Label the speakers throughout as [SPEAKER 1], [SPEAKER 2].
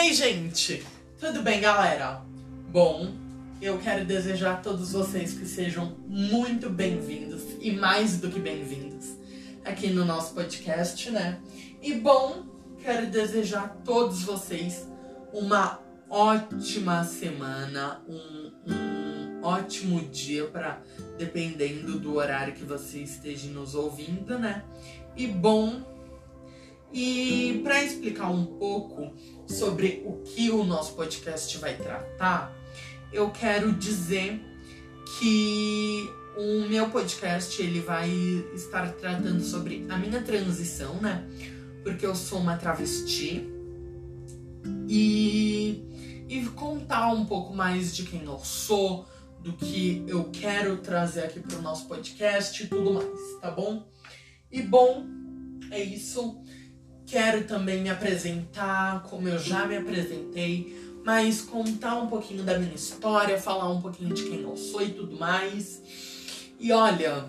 [SPEAKER 1] aí, gente? Tudo bem, galera? Bom, eu quero desejar a todos vocês que sejam muito bem-vindos e mais do que bem-vindos aqui no nosso podcast, né? E bom, quero desejar a todos vocês uma ótima semana, um, um ótimo dia para dependendo do horário que você esteja nos ouvindo, né? E bom, e para explicar um pouco sobre o que o nosso podcast vai tratar, eu quero dizer que o meu podcast ele vai estar tratando sobre a minha transição, né? Porque eu sou uma travesti e e contar um pouco mais de quem eu sou, do que eu quero trazer aqui para o nosso podcast e tudo mais, tá bom? E bom, é isso. Quero também me apresentar, como eu já me apresentei, mas contar um pouquinho da minha história, falar um pouquinho de quem eu sou e tudo mais. E olha,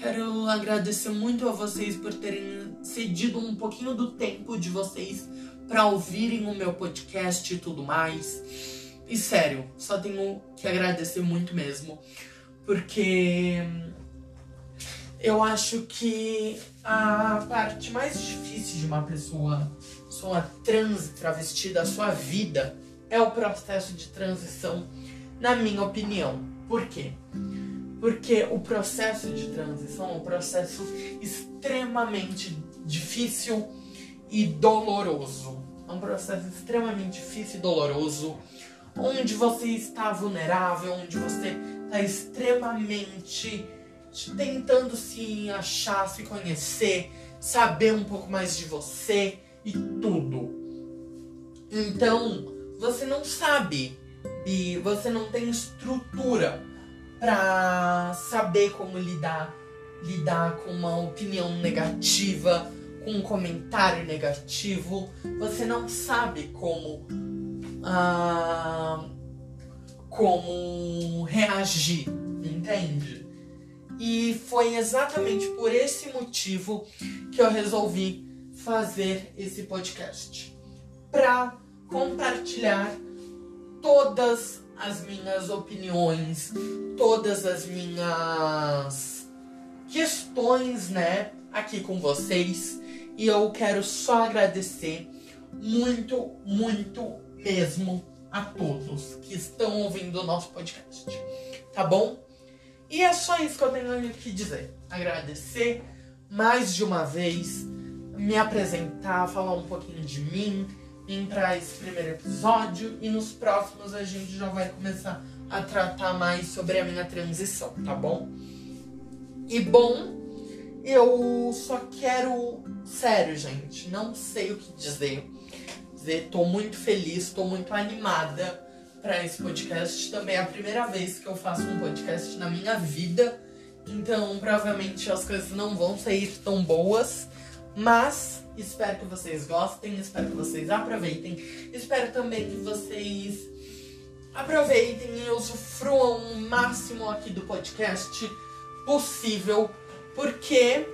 [SPEAKER 1] quero agradecer muito a vocês por terem cedido um pouquinho do tempo de vocês para ouvirem o meu podcast e tudo mais. E sério, só tenho que agradecer muito mesmo, porque eu acho que a parte mais difícil de uma pessoa, pessoa trans travesti da sua vida é o processo de transição, na minha opinião. Por quê? Porque o processo de transição é um processo extremamente difícil e doloroso. É um processo extremamente difícil e doloroso, onde você está vulnerável, onde você está extremamente tentando se achar, se conhecer, saber um pouco mais de você e tudo. Então, você não sabe e você não tem estrutura para saber como lidar lidar com uma opinião negativa, com um comentário negativo. Você não sabe como ah, como reagir, entende? E foi exatamente por esse motivo que eu resolvi fazer esse podcast para compartilhar todas as minhas opiniões, todas as minhas questões, né, aqui com vocês. E eu quero só agradecer muito, muito mesmo a todos que estão ouvindo o nosso podcast, tá bom? E é só isso que eu tenho que dizer. Agradecer mais de uma vez, me apresentar, falar um pouquinho de mim, para esse primeiro episódio e nos próximos a gente já vai começar a tratar mais sobre a minha transição, tá bom? E bom, eu só quero. Sério, gente, não sei o que dizer. Dizer, tô muito feliz, tô muito animada para esse podcast. Também é a primeira vez que eu faço um podcast na minha vida. Então, provavelmente as coisas não vão sair tão boas. Mas espero que vocês gostem, espero que vocês aproveitem. Espero também que vocês aproveitem e usufruam o máximo aqui do podcast possível, porque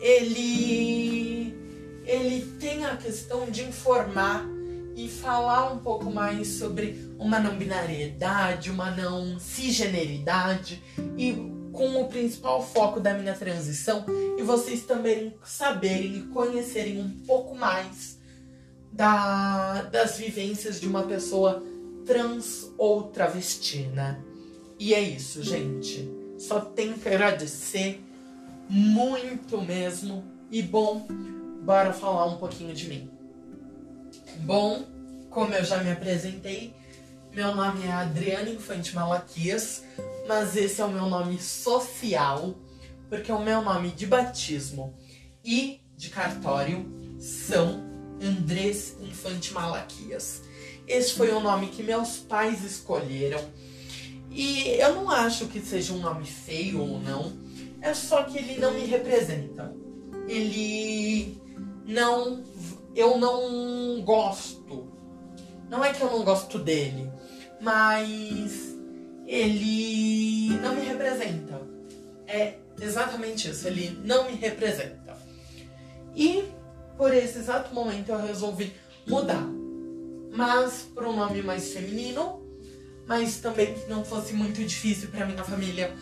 [SPEAKER 1] ele ele tem a questão de informar e falar um pouco mais sobre uma não binariedade, uma não cisgeneridade e com o principal foco da minha transição e vocês também saberem e conhecerem um pouco mais da, das vivências de uma pessoa trans ou travesti, né? E é isso, gente. Só tenho que agradecer muito mesmo. E bom, bora falar um pouquinho de mim. Bom, como eu já me apresentei, meu nome é Adriana Infante Malaquias, mas esse é o meu nome social, porque o meu nome de batismo e de cartório são Andrés Infante Malaquias. Esse foi o nome que meus pais escolheram. E eu não acho que seja um nome feio ou não, é só que ele não me representa. Ele não. Eu não gosto. Não é que eu não gosto dele, mas ele não me representa. É exatamente isso, ele não me representa. E por esse exato momento eu resolvi mudar. mas por um nome mais feminino, mas também que não fosse muito difícil para minha família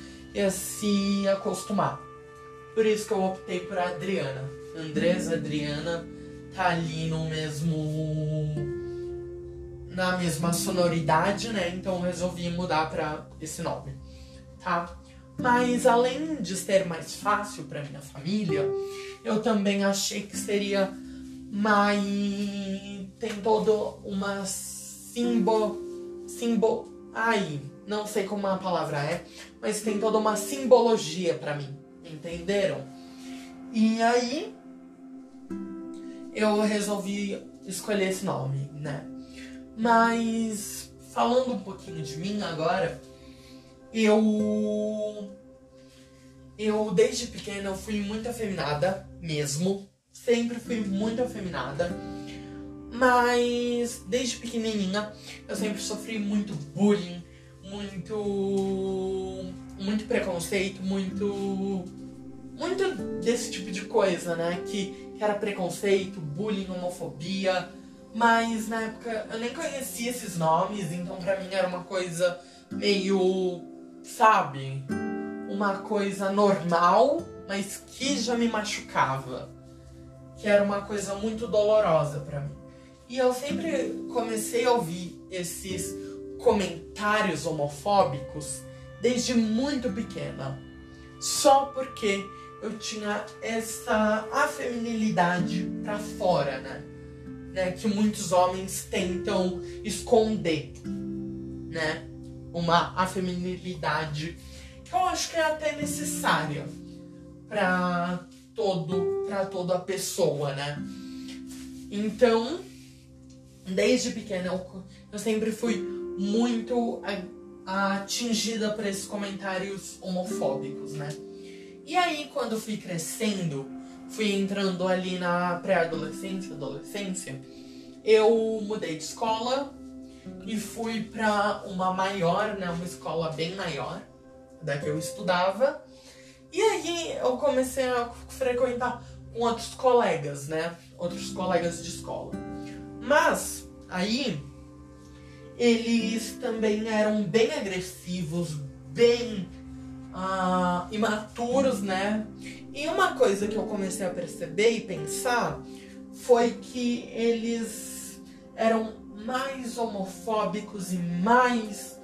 [SPEAKER 1] se acostumar. Por isso que eu optei por Adriana. Andresa Adriana tá ali no mesmo na mesma sonoridade, né? Então resolvi mudar para esse nome, tá? Mas além de ser mais fácil para minha família, eu também achei que seria mais tem todo uma simbo simbo ai, não sei como a palavra é, mas tem toda uma simbologia para mim, entenderam? E aí eu resolvi escolher esse nome, né? Mas falando um pouquinho de mim agora, eu eu desde pequena eu fui muito afeminada mesmo, sempre fui muito afeminada. Mas desde pequenininha eu sempre sofri muito bullying, muito muito preconceito, muito muito desse tipo de coisa, né? Que, era preconceito, bullying, homofobia. Mas na época eu nem conhecia esses nomes, então pra mim era uma coisa meio, sabe? Uma coisa normal, mas que já me machucava. Que era uma coisa muito dolorosa para mim. E eu sempre comecei a ouvir esses comentários homofóbicos desde muito pequena. Só porque eu tinha essa afeminilidade para fora, né? né? Que muitos homens tentam esconder, né? Uma afeminilidade que eu acho que é até necessária para todo para toda a pessoa, né? Então, desde pequena eu, eu sempre fui muito atingida por esses comentários homofóbicos, né? E aí, quando fui crescendo, fui entrando ali na pré-adolescência, adolescência, eu mudei de escola e fui para uma maior, né, uma escola bem maior da que eu estudava. E aí eu comecei a frequentar com outros colegas, né, outros colegas de escola. Mas aí eles também eram bem agressivos, bem uh, imaturos, né? E uma coisa que eu comecei a perceber e pensar foi que eles eram mais homofóbicos e mais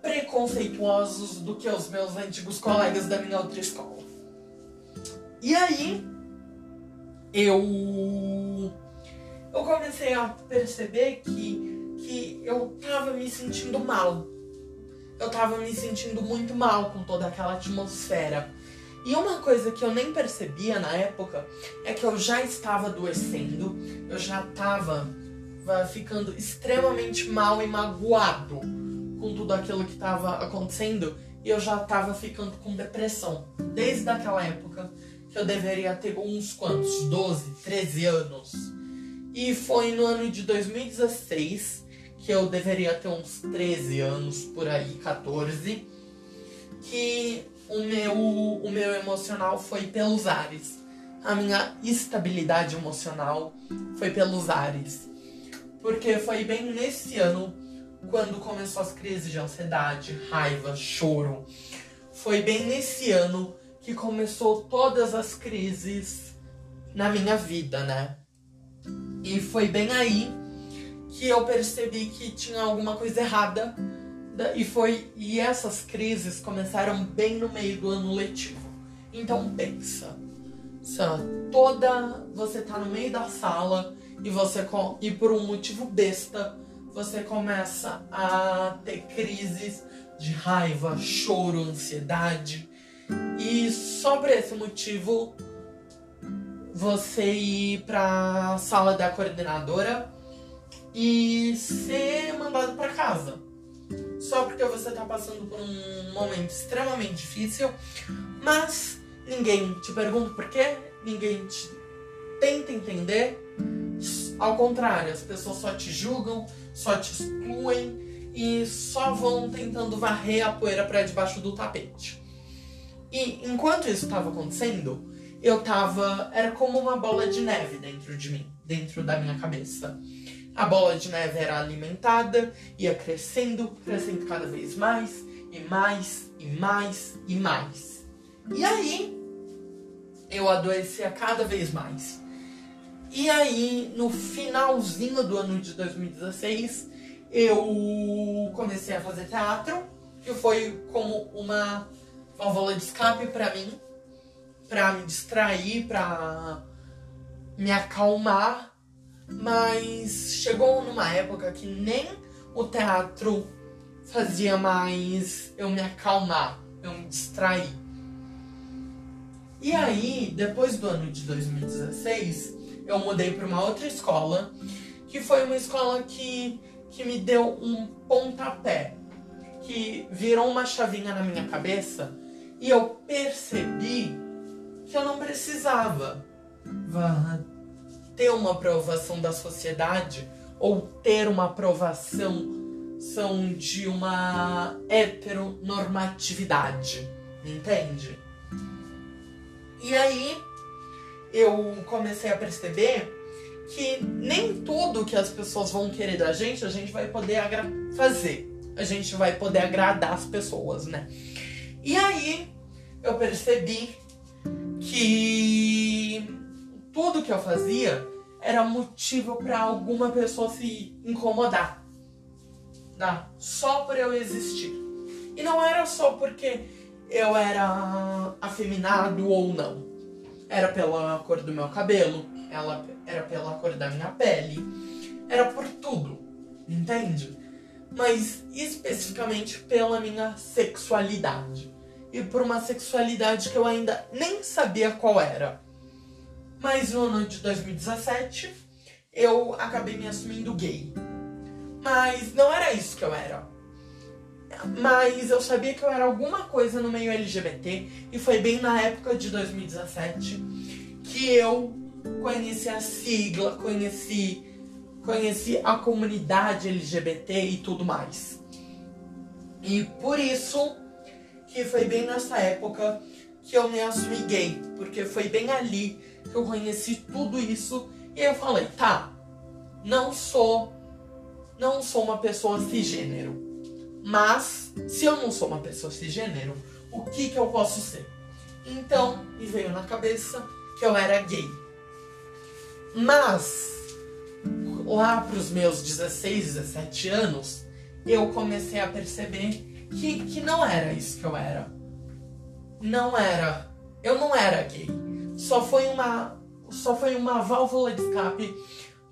[SPEAKER 1] preconceituosos do que os meus antigos colegas da minha outra escola. E aí eu eu comecei a perceber que que eu tava me sentindo mal eu tava me sentindo muito mal com toda aquela atmosfera. E uma coisa que eu nem percebia na época é que eu já estava adoecendo, eu já estava ficando extremamente mal e magoado com tudo aquilo que estava acontecendo e eu já estava ficando com depressão. Desde aquela época que eu deveria ter uns quantos? 12, 13 anos. E foi no ano de 2016 que eu deveria ter uns 13 anos por aí, 14, que o meu, o meu emocional foi pelos ares. A minha estabilidade emocional foi pelos ares. Porque foi bem nesse ano quando começou as crises de ansiedade, raiva, choro. Foi bem nesse ano que começou todas as crises na minha vida, né? E foi bem aí que eu percebi que tinha alguma coisa errada e foi e essas crises começaram bem no meio do ano letivo. Então pensa, toda você tá no meio da sala e você e por um motivo besta você começa a ter crises de raiva, choro, ansiedade e só por esse motivo você ir para sala da coordenadora e ser mandado para casa. Só porque você tá passando por um momento extremamente difícil, mas ninguém te pergunta por quê, ninguém te tenta entender. Ao contrário, as pessoas só te julgam, só te excluem e só vão tentando varrer a poeira para debaixo do tapete. E enquanto isso estava acontecendo, eu tava. Era como uma bola de neve dentro de mim, dentro da minha cabeça A bola de neve era alimentada, ia crescendo, crescendo cada vez mais, e mais, e mais, e mais. E aí, eu adoecia cada vez mais. E aí, no finalzinho do ano de 2016, eu comecei a fazer teatro, que foi como uma válvula de escape para mim, para me distrair, para me acalmar, mas chegou numa época que nem o teatro fazia mais eu me acalmar, eu me distrair. E aí, depois do ano de 2016, eu mudei para uma outra escola, que foi uma escola que, que me deu um pontapé, que virou uma chavinha na minha cabeça e eu percebi que eu não precisava ter uma aprovação da sociedade ou ter uma aprovação são de uma heteronormatividade, entende? E aí eu comecei a perceber que nem tudo que as pessoas vão querer da gente a gente vai poder fazer. A gente vai poder agradar as pessoas, né? E aí eu percebi que tudo que eu fazia era motivo para alguma pessoa se incomodar. Tá? Só por eu existir. E não era só porque eu era afeminado ou não. Era pela cor do meu cabelo, ela era pela cor da minha pele, era por tudo, entende? Mas especificamente pela minha sexualidade. E por uma sexualidade que eu ainda nem sabia qual era. Mas no ano de 2017 eu acabei me assumindo gay. Mas não era isso que eu era. Mas eu sabia que eu era alguma coisa no meio LGBT e foi bem na época de 2017 que eu conheci a sigla, conheci conheci a comunidade LGBT e tudo mais. E por isso que foi bem nessa época que eu me assumi gay, porque foi bem ali eu conheci tudo isso e eu falei, tá, não sou não sou uma pessoa cisgênero. Mas, se eu não sou uma pessoa cisgênero, o que, que eu posso ser? Então, me veio na cabeça que eu era gay. Mas, lá para os meus 16, 17 anos, eu comecei a perceber que, que não era isso que eu era. Não era. Eu não era gay. Só foi uma, só foi uma válvula de escape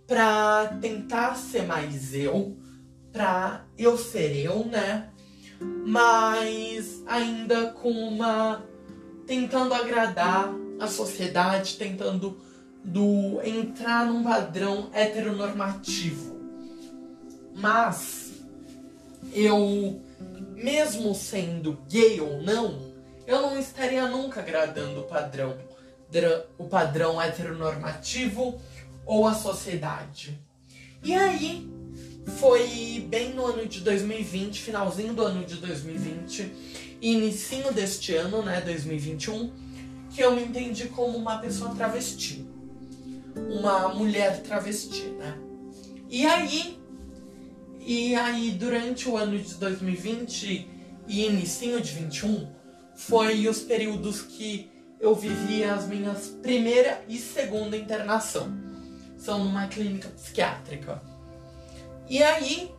[SPEAKER 1] pra tentar ser mais eu, pra eu ser eu, né? Mas ainda com uma. tentando agradar a sociedade, tentando do entrar num padrão heteronormativo. Mas eu, mesmo sendo gay ou não, eu não estaria nunca agradando o padrão, o padrão heteronormativo ou a sociedade. E aí, foi bem no ano de 2020, finalzinho do ano de 2020, e deste ano, né, 2021, que eu me entendi como uma pessoa travesti. Uma mulher travesti, né? E aí, e aí durante o ano de 2020 e inicinho de 21, foi os períodos que eu vivi as minhas primeira e segunda internação são numa clínica psiquiátrica. E aí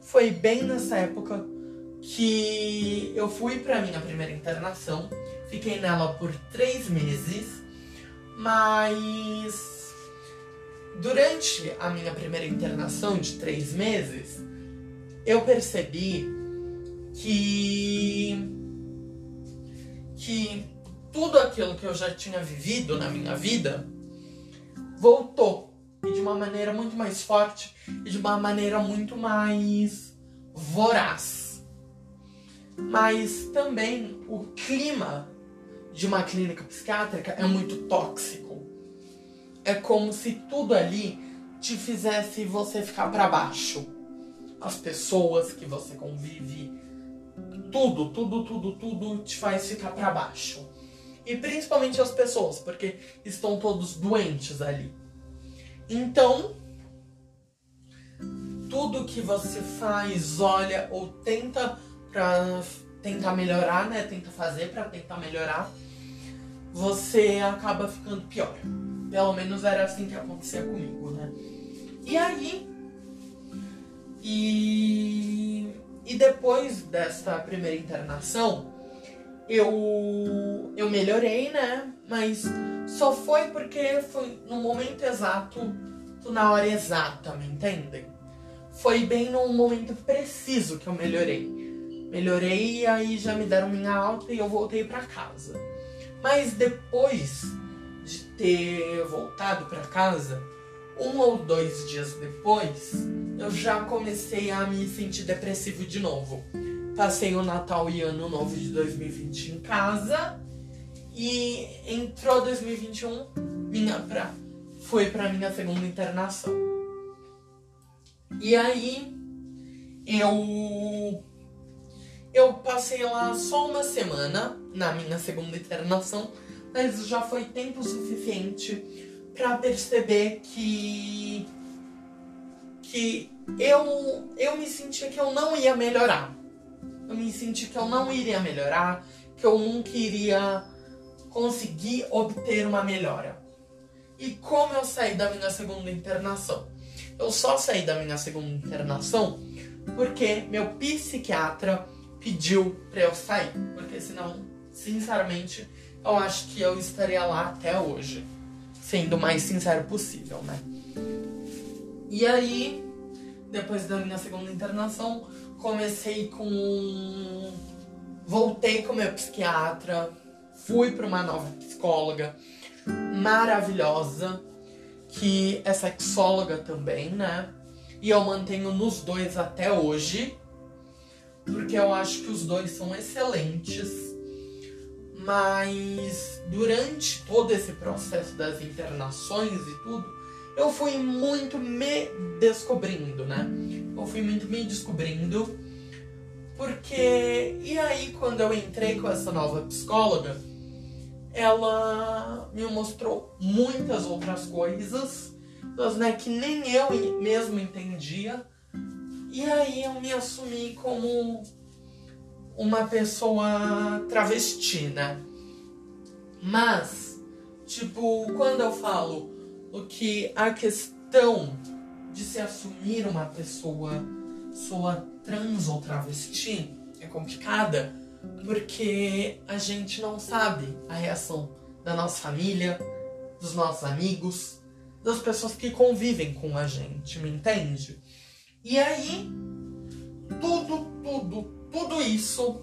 [SPEAKER 1] foi bem nessa época que eu fui para minha primeira internação. Fiquei nela por três meses, mas durante a minha primeira internação de três meses, eu percebi que que tudo aquilo que eu já tinha vivido na minha vida voltou e de uma maneira muito mais forte e de uma maneira muito mais voraz. Mas também o clima de uma clínica psiquiátrica é muito tóxico. É como se tudo ali te fizesse você ficar para baixo. As pessoas que você convive, tudo, tudo, tudo, tudo te faz ficar para baixo. E principalmente as pessoas, porque estão todos doentes ali. Então, tudo que você faz, olha ou tenta para tentar melhorar, né? Tenta fazer para tentar melhorar, você acaba ficando pior. Pelo menos era assim que acontecia comigo, né? E aí. E, e depois dessa primeira internação, eu, eu melhorei, né? Mas só foi porque foi no momento exato, na hora exata, me entendem? Foi bem no momento preciso que eu melhorei. Melhorei e aí já me deram minha alta e eu voltei para casa. Mas depois de ter voltado para casa, um ou dois dias depois, eu já comecei a me sentir depressivo de novo. Passei o Natal e Ano Novo de 2020 em casa e entrou 2021, minha pra, foi para minha segunda internação. E aí eu eu passei lá só uma semana na minha segunda internação, mas já foi tempo suficiente para perceber que que eu eu me sentia que eu não ia melhorar. Eu me senti que eu não iria melhorar, que eu nunca iria conseguir obter uma melhora. E como eu saí da minha segunda internação? Eu só saí da minha segunda internação porque meu psiquiatra pediu para eu sair, porque senão, sinceramente, eu acho que eu estaria lá até hoje, sendo o mais sincero possível, né? E aí, depois da minha segunda internação, comecei com voltei com meu psiquiatra, fui para uma nova psicóloga maravilhosa, que é sexóloga também, né? E eu mantenho nos dois até hoje, porque eu acho que os dois são excelentes. Mas durante todo esse processo das internações e tudo, eu fui muito me descobrindo, né? Eu fui muito me descobrindo. Porque. E aí, quando eu entrei com essa nova psicóloga, ela me mostrou muitas outras coisas, né, que nem eu mesmo entendia. E aí eu me assumi como uma pessoa travesti, né? Mas, tipo, quando eu falo que a questão de se assumir uma pessoa, pessoa trans ou travesti é complicada, porque a gente não sabe a reação da nossa família, dos nossos amigos, das pessoas que convivem com a gente, me entende? E aí, tudo, tudo, tudo isso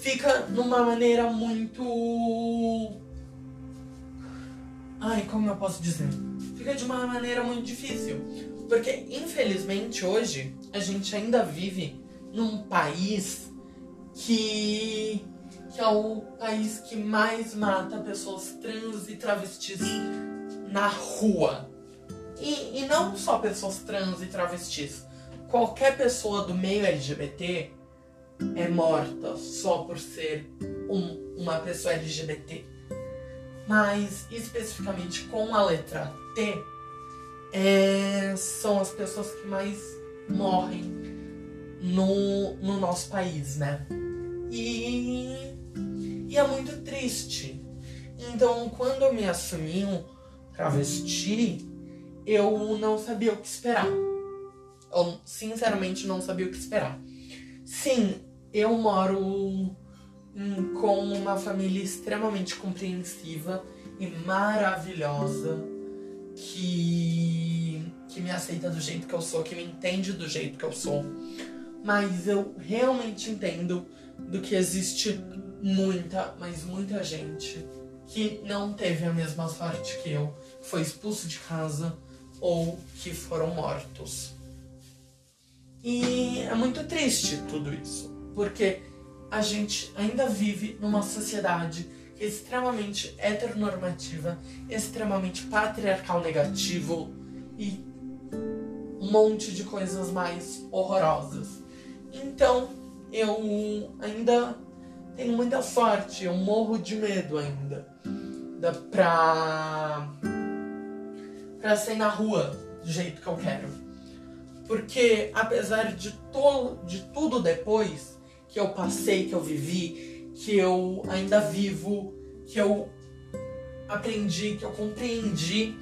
[SPEAKER 1] fica numa maneira muito. Ai, como eu posso dizer? Fica de uma maneira muito difícil. Porque, infelizmente, hoje a gente ainda vive num país que, que é o país que mais mata pessoas trans e travestis na rua. E, e não só pessoas trans e travestis. Qualquer pessoa do meio LGBT é morta só por ser um, uma pessoa LGBT. Mas especificamente com a letra T, é, são as pessoas que mais morrem no, no nosso país, né? E, e é muito triste. Então, quando eu me assumi um travesti, eu não sabia o que esperar. Eu, sinceramente, não sabia o que esperar. Sim, eu moro com uma família extremamente compreensiva e maravilhosa que, que me aceita do jeito que eu sou, que me entende do jeito que eu sou. Mas eu realmente entendo do que existe muita, mas muita gente que não teve a mesma sorte que eu, foi expulso de casa ou que foram mortos. E é muito triste tudo isso, porque a gente ainda vive numa sociedade extremamente heteronormativa, extremamente patriarcal negativo e um monte de coisas mais horrorosas. Então, eu ainda tenho muita sorte, eu morro de medo ainda da, pra, pra sair na rua do jeito que eu quero. Porque apesar de, to de tudo depois que eu passei, que eu vivi, que eu ainda vivo, que eu aprendi, que eu compreendi,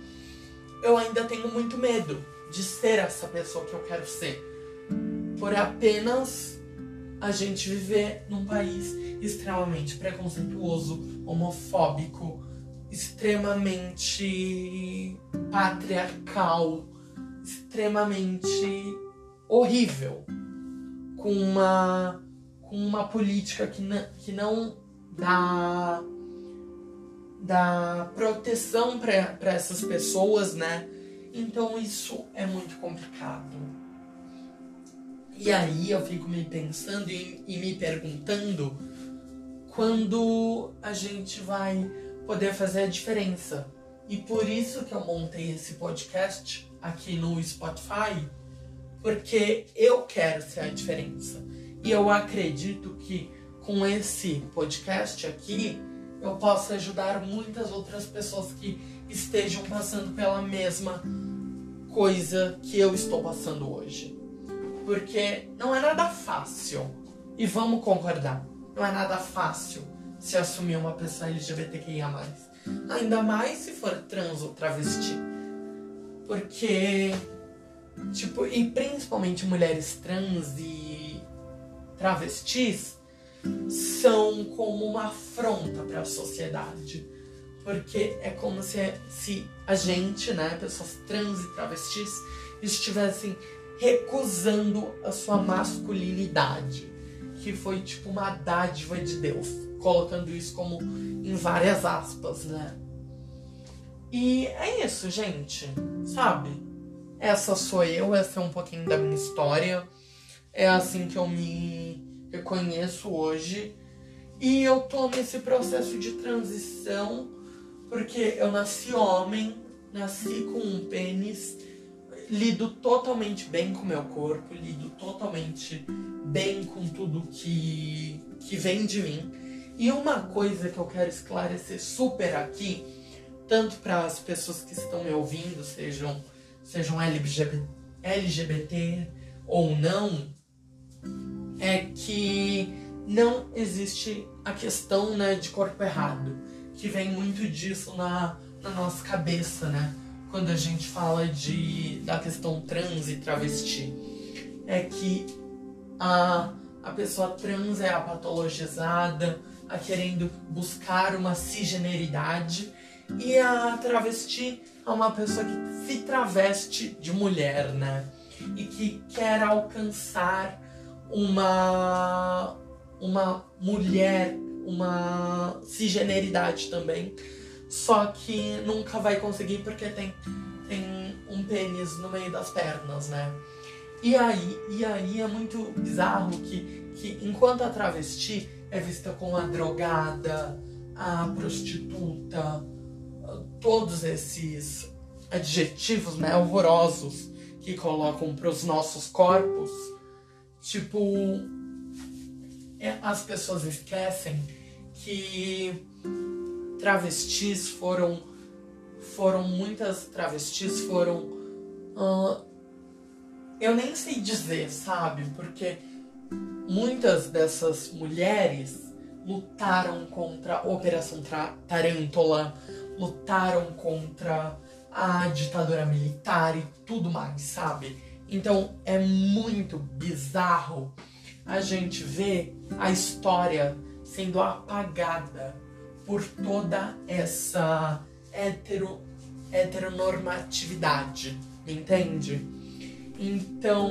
[SPEAKER 1] eu ainda tenho muito medo de ser essa pessoa que eu quero ser. Por apenas a gente viver num país extremamente preconceituoso, homofóbico, extremamente patriarcal, extremamente horrível, com uma com uma política que não, que não dá dá proteção para essas pessoas, né? Então isso é muito complicado. E aí eu fico me pensando e, e me perguntando quando a gente vai poder fazer a diferença. E por isso que eu montei esse podcast aqui no Spotify, porque eu quero ser a diferença. E eu acredito que com esse podcast aqui eu posso ajudar muitas outras pessoas que estejam passando pela mesma coisa que eu estou passando hoje. Porque não é nada fácil. E vamos concordar, não é nada fácil se assumir uma pessoa LGBTQIA. Ainda mais se for trans ou travesti. Porque, tipo, e principalmente mulheres trans e travestis são como uma afronta para a sociedade. Porque é como se, se a gente, né, pessoas trans e travestis, estivessem recusando a sua masculinidade, que foi tipo uma dádiva de Deus, colocando isso como em várias aspas, né? E é isso, gente, sabe? Essa sou eu, essa é um pouquinho da minha história. É assim que eu me reconheço hoje. E eu tô nesse processo de transição porque eu nasci homem, nasci com um pênis, lido totalmente bem com meu corpo, lido totalmente bem com tudo que, que vem de mim. E uma coisa que eu quero esclarecer super aqui, tanto para as pessoas que estão me ouvindo, sejam, sejam LGBT, LGBT ou não, é que não existe a questão né, de corpo errado que vem muito disso na, na nossa cabeça, né? Quando a gente fala de, da questão trans e travesti. É que a, a pessoa trans é a patologizada, a querendo buscar uma cisgeneridade, e a travesti é uma pessoa que se traveste de mulher, né? E que quer alcançar uma, uma mulher uma cisgeneridade também. Só que nunca vai conseguir porque tem, tem um pênis no meio das pernas, né? E aí, e aí é muito bizarro que, que enquanto a travesti é vista como a drogada, a prostituta, todos esses adjetivos né, horrorosos que colocam para os nossos corpos, tipo, é, as pessoas esquecem que travestis foram foram muitas travestis foram uh, eu nem sei dizer sabe? Porque muitas dessas mulheres lutaram contra a Operação Tarântula lutaram contra a ditadura militar e tudo mais sabe então é muito bizarro a gente vê a história sendo apagada por toda essa hetero, heteronormatividade, entende? Então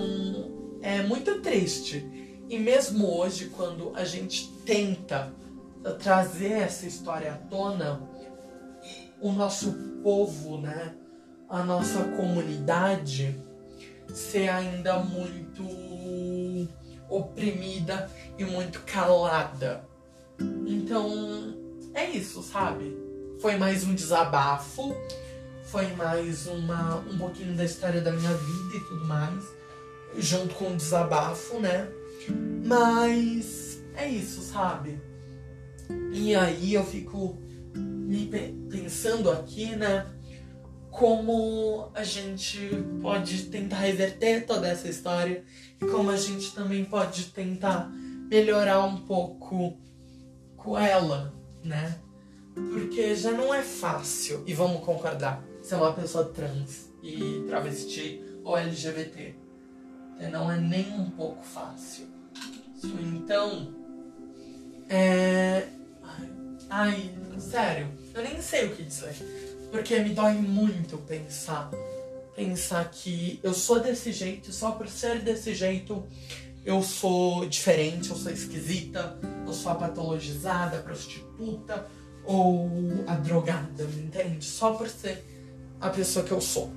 [SPEAKER 1] é muito triste. E mesmo hoje, quando a gente tenta trazer essa história à tona, o nosso povo, né, a nossa comunidade, ser ainda muito oprimida e muito calada. Então, é isso, sabe? Foi mais um desabafo, foi mais uma, um pouquinho da história da minha vida e tudo mais, junto com o desabafo, né? Mas é isso, sabe? E aí eu fico me pensando aqui, né? Como a gente pode tentar reverter toda essa história e como a gente também pode tentar melhorar um pouco com ela, né? Porque já não é fácil, e vamos concordar, ser uma pessoa trans e travesti ou LGBT. Não é nem um pouco fácil. Então, é. Ai, sério, eu nem sei o que dizer. Porque me dói muito pensar. Pensar que eu sou desse jeito, só por ser desse jeito eu sou diferente, eu sou esquisita, eu sou a patologizada, a prostituta ou a drogada, me entende? Só por ser a pessoa que eu sou.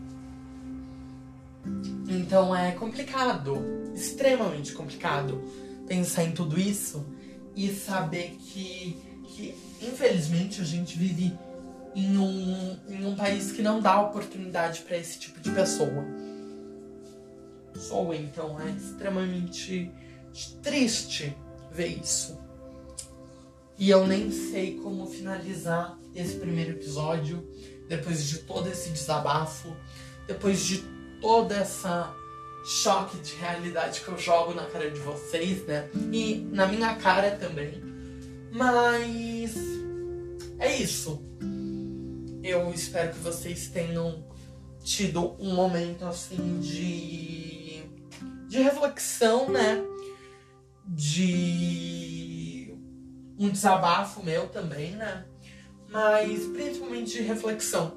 [SPEAKER 1] Então é complicado, extremamente complicado pensar em tudo isso e saber que, que infelizmente a gente vive em um, em um país que não dá oportunidade para esse tipo de pessoa. Sou então é extremamente triste ver isso. E eu nem sei como finalizar esse primeiro episódio depois de todo esse desabafo, depois de toda essa choque de realidade que eu jogo na cara de vocês, né? E na minha cara também. Mas é isso. Eu espero que vocês tenham tido um momento assim de de reflexão, né? De um desabafo meu também, né? Mas principalmente de reflexão.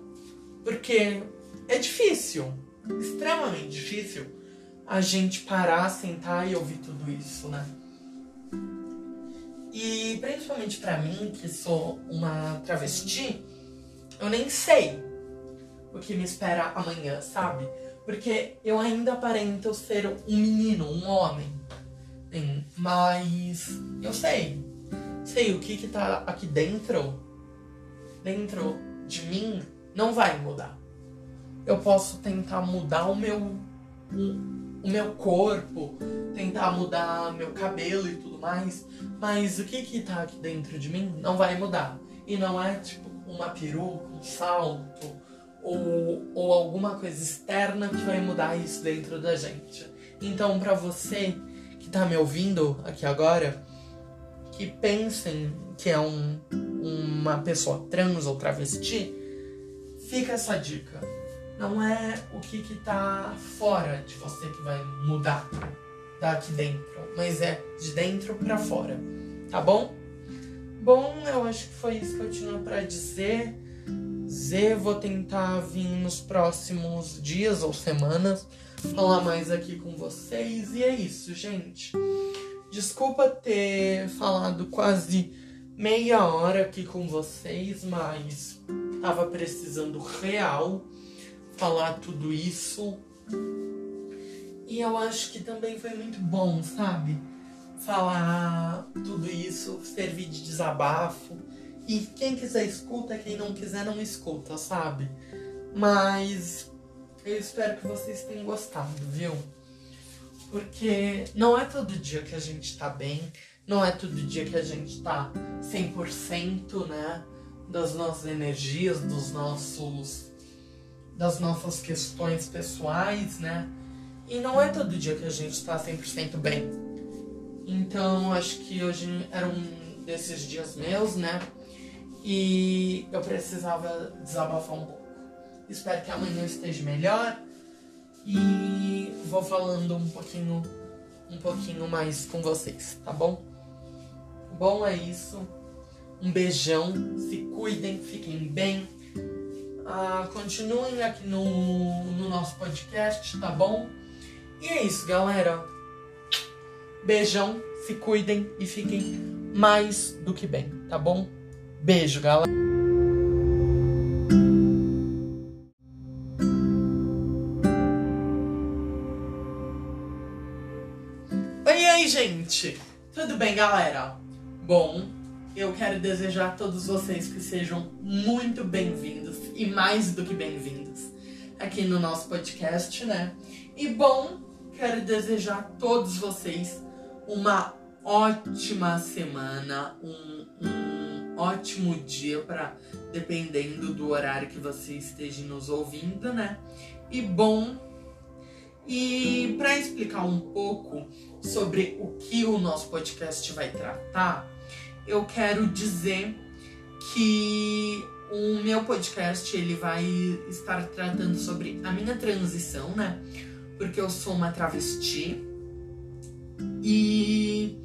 [SPEAKER 1] Porque é difícil, extremamente difícil a gente parar, sentar e ouvir tudo isso, né? E principalmente para mim, que sou uma travesti, eu nem sei o que me espera amanhã, sabe? Porque eu ainda aparento ser um menino, um homem. Mas eu sei. Sei o que que tá aqui dentro, dentro de mim, não vai mudar. Eu posso tentar mudar o meu, o, o meu corpo, tentar mudar meu cabelo e tudo mais, mas o que que tá aqui dentro de mim não vai mudar. E não é tipo uma peruca, um salto, ou, ou alguma coisa externa que vai mudar isso dentro da gente. Então, para você que tá me ouvindo aqui agora, que pensem que é um, uma pessoa trans ou travesti, fica essa dica. Não é o que, que tá fora de você que vai mudar daqui dentro, mas é de dentro para fora, tá bom? Bom, eu acho que foi isso que eu tinha para dizer. Z, vou tentar vir nos próximos dias ou semanas falar mais aqui com vocês. E é isso, gente. Desculpa ter falado quase meia hora aqui com vocês, mas tava precisando real falar tudo isso. E eu acho que também foi muito bom, sabe? Falar tudo isso, servir de desabafo e quem quiser escuta, quem não quiser não escuta, sabe? Mas eu espero que vocês tenham gostado, viu? Porque não é todo dia que a gente tá bem, não é todo dia que a gente tá 100%, né? Das nossas energias, dos nossos das nossas questões pessoais, né? E não é todo dia que a gente tá 100% bem. Então, acho que hoje era um desses dias meus, né? E eu precisava desabafar um pouco. Espero que amanhã esteja melhor. E vou falando um pouquinho, um pouquinho mais com vocês, tá bom? Bom, é isso. Um beijão. Se cuidem, fiquem bem. Ah, continuem aqui no, no nosso podcast, tá bom? E é isso, galera. Beijão, se cuidem e fiquem mais do que bem, tá bom? Beijo, galera. Gente! Tudo bem, galera? Bom, eu quero desejar a todos vocês que sejam muito bem-vindos e mais do que bem-vindos aqui no nosso podcast, né? E bom, quero desejar a todos vocês uma ótima semana, um, um ótimo dia para dependendo do horário que você esteja nos ouvindo, né? E bom, e para explicar um pouco sobre o que o nosso podcast vai tratar, eu quero dizer que o meu podcast ele vai estar tratando sobre a minha transição, né? Porque eu sou uma travesti e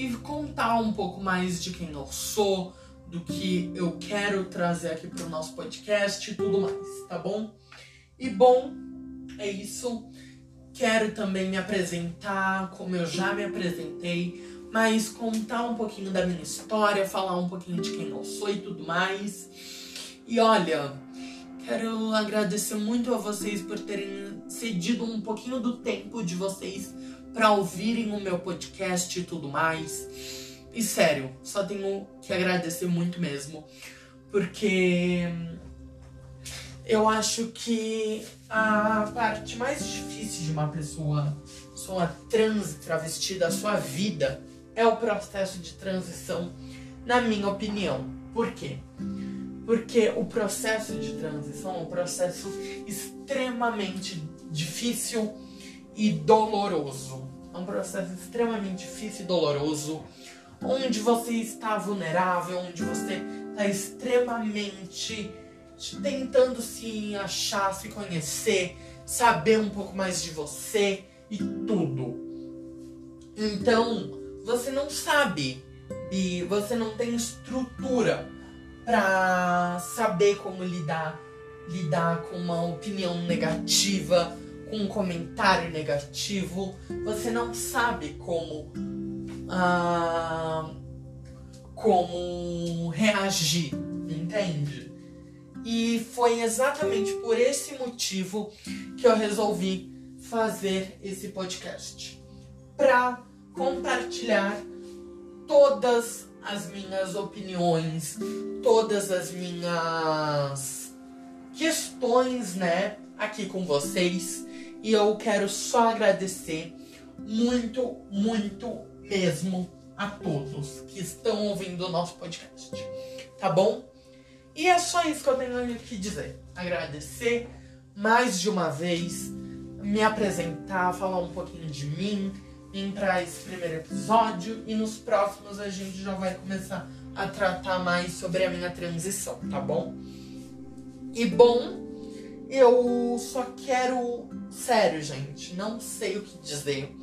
[SPEAKER 1] e contar um pouco mais de quem eu sou, do que eu quero trazer aqui para o nosso podcast e tudo mais, tá bom? E bom, é isso. Quero também me apresentar, como eu já me apresentei, mas contar um pouquinho da minha história, falar um pouquinho de quem eu sou e tudo mais. E olha, quero agradecer muito a vocês por terem cedido um pouquinho do tempo de vocês para ouvirem o meu podcast e tudo mais. E sério, só tenho que agradecer muito mesmo, porque eu acho que a parte mais difícil de uma pessoa, sua trans travesti da sua vida, é o processo de transição, na minha opinião. Por quê? Porque o processo de transição é um processo extremamente difícil e doloroso. É um processo extremamente difícil e doloroso, onde você está vulnerável, onde você está extremamente tentando se achar, se conhecer, saber um pouco mais de você e tudo. Então, você não sabe e você não tem estrutura para saber como lidar lidar com uma opinião negativa, um comentário negativo, você não sabe como ah, como reagir, entende? E foi exatamente por esse motivo que eu resolvi fazer esse podcast para compartilhar todas as minhas opiniões, todas as minhas questões, né, aqui com vocês. E eu quero só agradecer muito, muito mesmo a todos que estão ouvindo o nosso podcast. Tá bom? E é só isso que eu tenho que dizer. Agradecer mais de uma vez, me apresentar, falar um pouquinho de mim, para esse primeiro episódio e nos próximos a gente já vai começar a tratar mais sobre a minha transição, tá bom? E bom, eu só quero. Sério, gente, não sei o que dizer.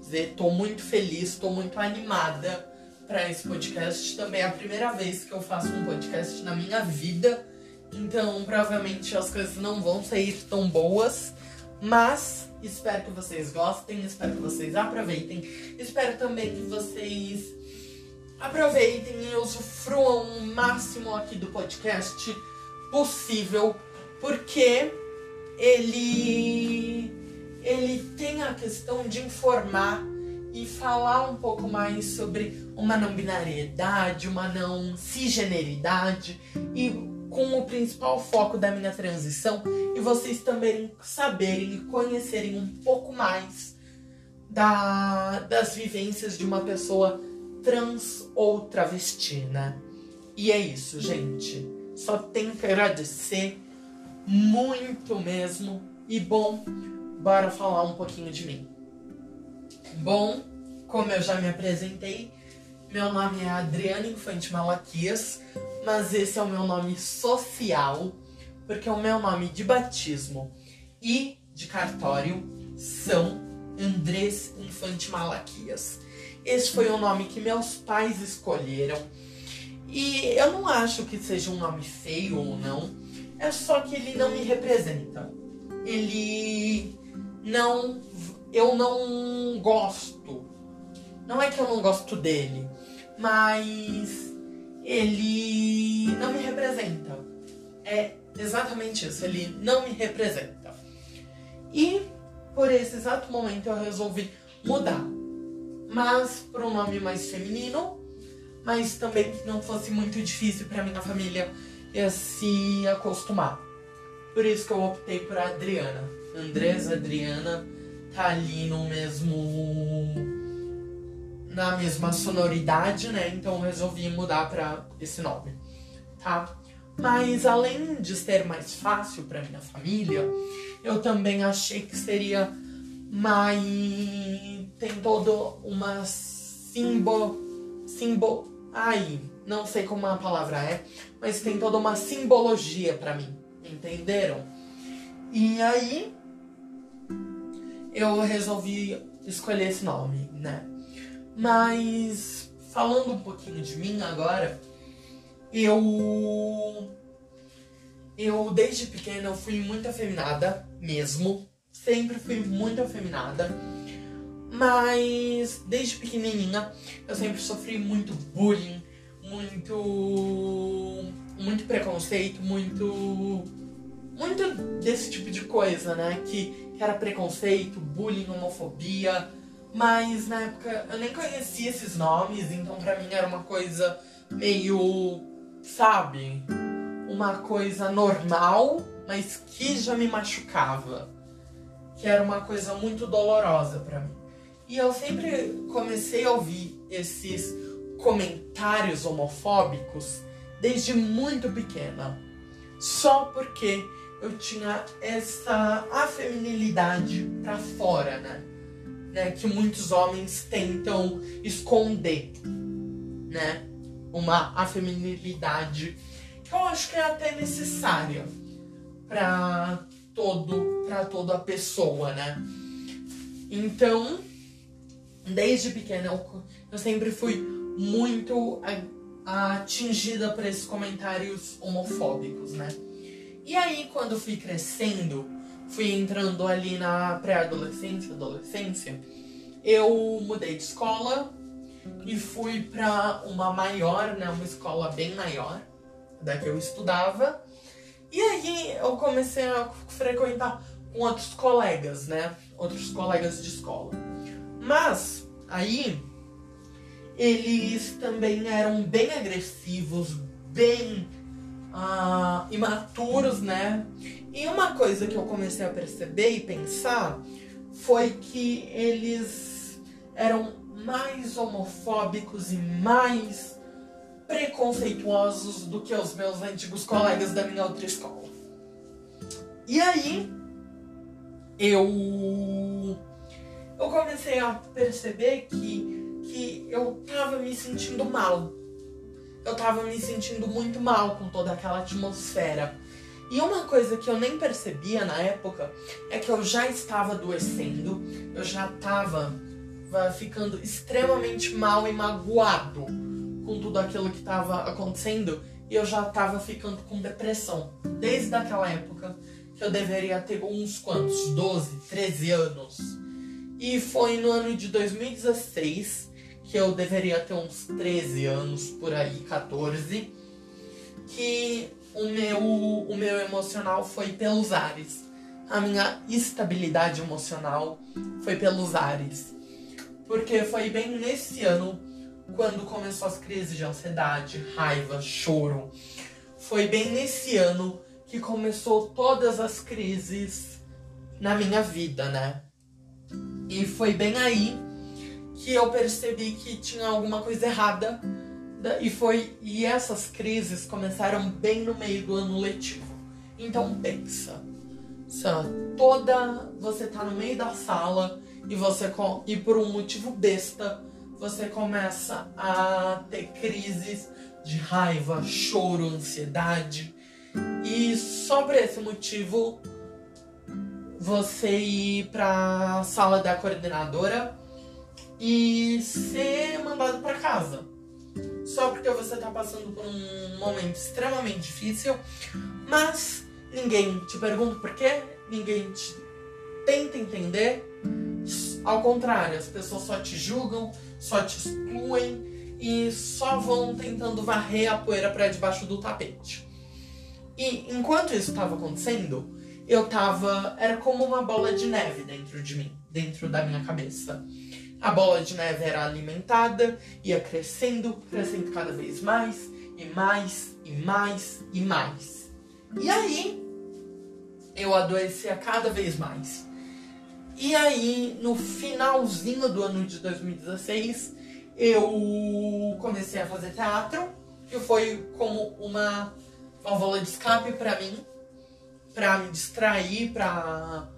[SPEAKER 1] Dizer, tô muito feliz, tô muito animada para esse podcast. Também é a primeira vez que eu faço um podcast na minha vida. Então, provavelmente as coisas não vão sair tão boas. Mas espero que vocês gostem, espero que vocês aproveitem. Espero também que vocês aproveitem e usufruam o máximo aqui do podcast possível porque ele ele tem a questão de informar e falar um pouco mais sobre uma não binariedade, uma não cisgeneridade e com o principal foco da minha transição e vocês também saberem e conhecerem um pouco mais da, das vivências de uma pessoa trans ou travesti, né? E é isso, gente. Só tenho que agradecer muito mesmo. E bom, bora falar um pouquinho de mim. Bom, como eu já me apresentei, meu nome é Adriana Infante Malaquias, mas esse é o meu nome social, porque o meu nome de batismo e de cartório são Andrés Infante Malaquias. Esse foi o nome que meus pais escolheram. E eu não acho que seja um nome feio ou não, é só que ele não me representa. Ele não. Eu não gosto. Não é que eu não gosto dele, mas ele não me representa. É exatamente isso, ele não me representa. E por esse exato momento eu resolvi mudar. Mas para um nome mais feminino, mas também que não fosse muito difícil para minha família e se acostumar. Por isso que eu optei por Adriana. Andresa Adriana tá ali no mesmo na mesma sonoridade, né? Então eu resolvi mudar para esse nome, tá? Mas além de ser mais fácil para minha família, eu também achei que seria mais tem todo uma simbol simbol ai, não sei como a palavra é, mas tem toda uma simbologia para mim, entenderam? E aí eu resolvi escolher esse nome, né? Mas falando um pouquinho de mim agora, eu eu desde pequena eu fui muito afeminada mesmo, sempre fui muito afeminada. Mas desde pequenininha eu sempre sofri muito bullying, muito muito preconceito, muito muito desse tipo de coisa, né? Que, que era preconceito, bullying, homofobia. Mas na época eu nem conhecia esses nomes, então pra mim era uma coisa meio, sabe? Uma coisa normal, mas que já me machucava. Que era uma coisa muito dolorosa para mim. E eu sempre comecei a ouvir esses comentários homofóbicos desde muito pequena. Só porque eu tinha essa afeminilidade pra fora, né? né? Que muitos homens tentam esconder, né? Uma afeminilidade que eu acho que é até necessária para todo para toda pessoa, né? Então, desde pequena eu, eu sempre fui muito atingida por esses comentários homofóbicos, né? E aí, quando fui crescendo, fui entrando ali na pré-adolescência, adolescência, eu mudei de escola e fui para uma maior, né, uma escola bem maior da que eu estudava. E aí eu comecei a frequentar com outros colegas, né, outros colegas de escola. Mas aí eles também eram bem agressivos, bem uh, imaturos, né? E uma coisa que eu comecei a perceber e pensar foi que eles eram mais homofóbicos e mais preconceituosos do que os meus antigos colegas da minha outra escola. E aí eu eu comecei a perceber que que eu tava me sentindo mal eu tava me sentindo muito mal com toda aquela atmosfera. E uma coisa que eu nem percebia na época é que eu já estava adoecendo, eu já estava ficando extremamente mal e magoado com tudo aquilo que estava acontecendo e eu já estava ficando com depressão. Desde aquela época que eu deveria ter uns quantos? 12, 13 anos. E foi no ano de 2016 que eu deveria ter uns 13 anos, por aí, 14, que o meu, o meu emocional foi pelos ares. A minha estabilidade emocional foi pelos ares. Porque foi bem nesse ano quando começou as crises de ansiedade, raiva, choro. Foi bem nesse ano que começou todas as crises na minha vida, né? E foi bem aí que eu percebi que tinha alguma coisa errada. E foi e essas crises começaram bem no meio do ano letivo. Então pensa, toda você tá no meio da sala e você e por um motivo besta você começa a ter crises de raiva, choro, ansiedade. E só por esse motivo você ir para a sala da coordenadora e ser mandado para casa. Só porque você tá passando por um momento extremamente difícil, mas ninguém te pergunta por quê, ninguém te tenta entender. Ao contrário, as pessoas só te julgam, só te excluem e só vão tentando varrer a poeira para debaixo do tapete. E enquanto isso estava acontecendo, eu tava. Era como uma bola de neve dentro de mim, dentro da minha cabeça. A bola de neve era alimentada, ia crescendo, crescendo cada vez mais, e mais, e mais, e mais. E aí, eu adoecia cada vez mais. E aí, no finalzinho do ano de 2016, eu comecei a fazer teatro, que foi como uma válvula de escape para mim, para me distrair, para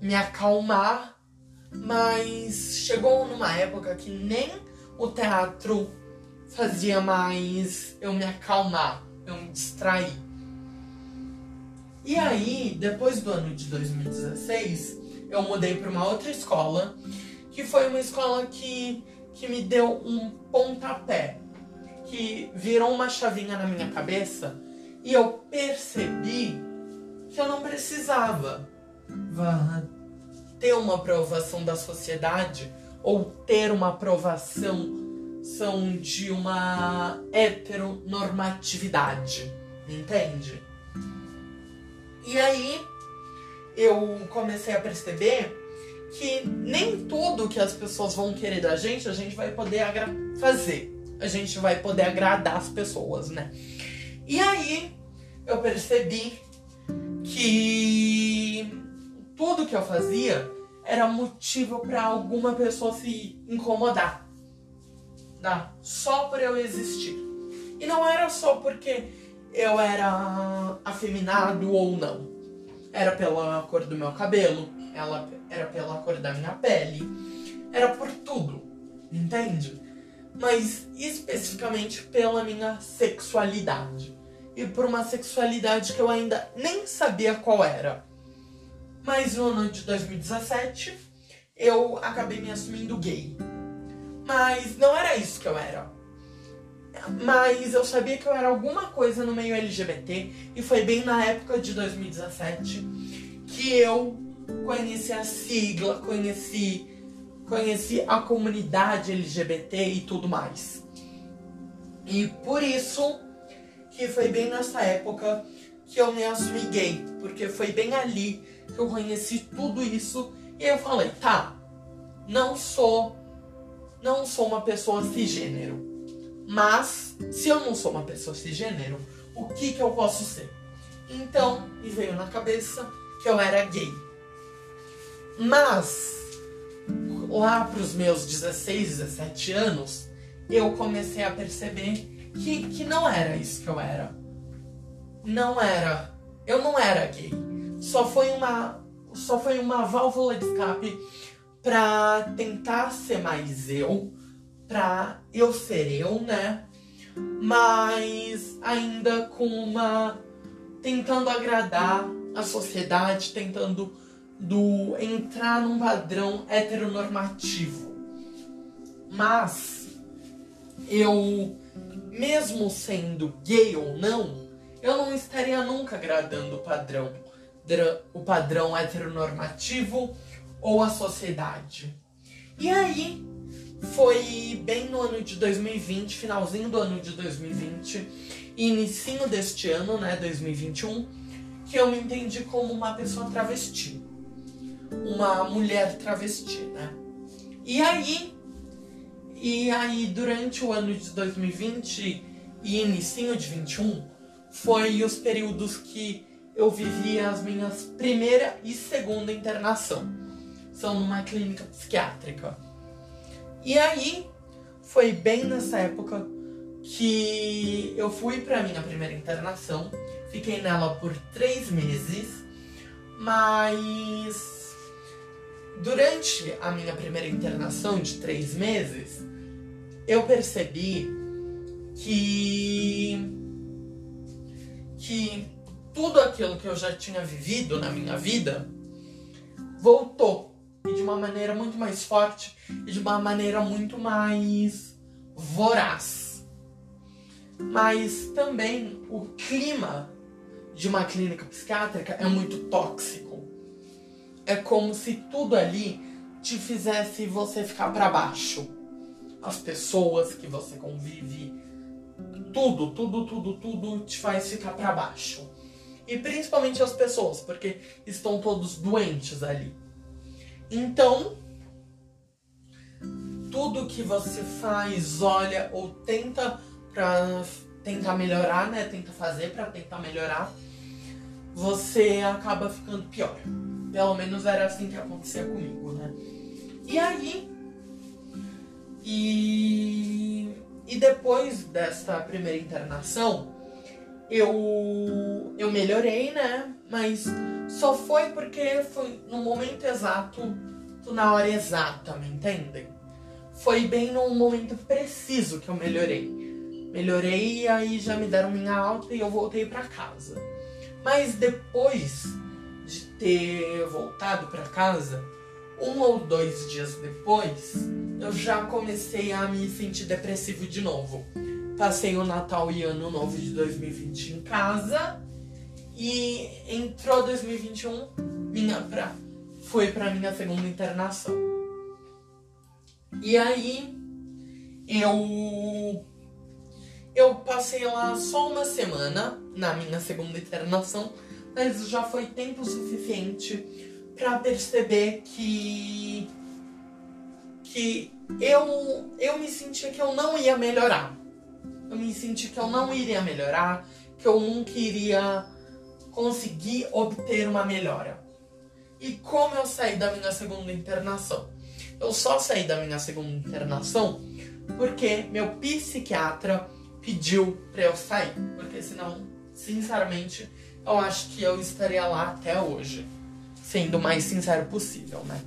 [SPEAKER 1] me acalmar, mas chegou numa época que nem o teatro fazia mais eu me acalmar, eu me distrair. E aí, depois do ano de 2016, eu mudei para uma outra escola, que foi uma escola que, que me deu um pontapé, que virou uma chavinha na minha cabeça e eu percebi que eu não precisava ter uma aprovação da sociedade ou ter uma aprovação são de uma heteronormatividade, entende? E aí eu comecei a perceber que nem tudo que as pessoas vão querer da gente a gente vai poder fazer. A gente vai poder agradar as pessoas, né? E aí eu percebi que tudo que eu fazia era motivo para alguma pessoa se incomodar. Tá? Só por eu existir. E não era só porque eu era afeminado ou não. Era pela cor do meu cabelo, ela era pela cor da minha pele, era por tudo, entende? Mas especificamente pela minha sexualidade. E por uma sexualidade que eu ainda nem sabia qual era. Mas no ano de 2017 eu acabei me assumindo gay. Mas não era isso que eu era. Mas eu sabia que eu era alguma coisa no meio LGBT e foi bem na época de 2017 que eu conheci a sigla, conheci conheci a comunidade LGBT e tudo mais. E por isso que foi bem nessa época que eu me assumi gay, porque foi bem ali que eu conheci tudo isso e eu falei, tá, não sou não sou uma pessoa cisgênero. Mas, se eu não sou uma pessoa cisgênero, o que, que eu posso ser? Então, me veio na cabeça que eu era gay. Mas, lá para os meus 16, 17 anos, eu comecei a perceber que, que não era isso que eu era. Não era. Eu não era gay. Só foi uma, só foi uma válvula de escape pra tentar ser mais eu, pra eu ser eu, né? Mas ainda com uma. tentando agradar a sociedade, tentando do entrar num padrão heteronormativo. Mas eu, mesmo sendo gay ou não, eu não estaria nunca agradando o padrão, o padrão heteronormativo ou a sociedade. E aí, foi bem no ano de 2020, finalzinho do ano de 2020 e deste ano, né, 2021, que eu me entendi como uma pessoa travesti. Uma mulher travesti, né? E aí, e aí durante o ano de 2020 e inicinho de 21, foi os períodos que eu vivi as minhas primeira e segunda internação são numa clínica psiquiátrica. E aí foi bem nessa época que eu fui para minha primeira internação. Fiquei nela por três meses, mas durante a minha primeira internação de três meses, eu percebi que que tudo aquilo que eu já tinha vivido na minha vida voltou e de uma maneira muito mais forte e de uma maneira muito mais voraz. Mas também o clima de uma clínica psiquiátrica é muito tóxico. É como se tudo ali te fizesse você ficar para baixo. As pessoas que você convive, tudo, tudo, tudo, tudo te faz ficar para baixo. E principalmente as pessoas, porque estão todos doentes ali. Então, tudo que você faz, olha ou tenta para tentar melhorar, né? Tenta fazer para tentar melhorar, você acaba ficando pior. Pelo menos era assim que acontecia comigo, né? E aí, E, e depois dessa primeira internação, eu, eu melhorei, né? Mas só foi porque foi no momento exato, na hora exata, me entendem? Foi bem no momento preciso que eu melhorei. Melhorei e aí já me deram minha alta e eu voltei para casa. Mas depois de ter voltado para casa, um ou dois dias depois, eu já comecei a me sentir depressivo de novo. Passei o Natal e Ano Novo de 2020 em casa e entrou 2021, minha pra, foi para minha segunda internação. E aí eu eu passei lá só uma semana na minha segunda internação, mas já foi tempo suficiente para perceber que que eu eu me sentia que eu não ia melhorar. Eu me senti que eu não iria melhorar, que eu nunca iria conseguir obter uma melhora. E como eu saí da minha segunda internação? Eu só saí da minha segunda internação porque meu psiquiatra pediu para eu sair, porque senão, sinceramente, eu acho que eu estaria lá até hoje, sendo o mais sincero possível, né?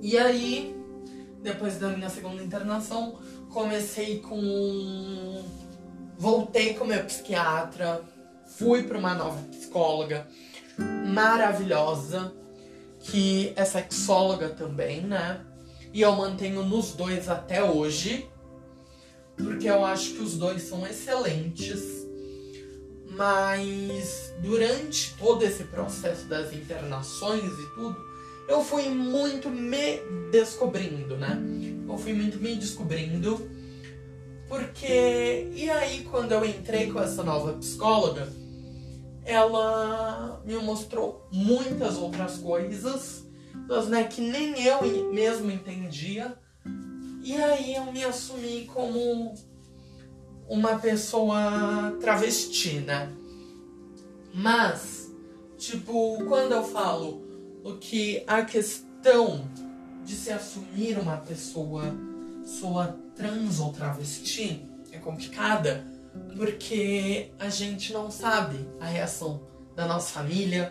[SPEAKER 1] E aí, depois da minha segunda internação, comecei com voltei com meu psiquiatra, fui para uma nova psicóloga maravilhosa, que é sexóloga também, né? E eu mantenho nos dois até hoje porque eu acho que os dois são excelentes. Mas durante todo esse processo das internações e tudo, eu fui muito me descobrindo, né? Eu fui muito me descobrindo. Porque. E aí, quando eu entrei com essa nova psicóloga, ela me mostrou muitas outras coisas, né, que nem eu mesmo entendia e aí eu me assumi como uma pessoa travesti, né? Mas, tipo, quando eu falo o que a questão de se assumir uma pessoa, pessoa trans ou travesti é complicada, porque a gente não sabe a reação da nossa família,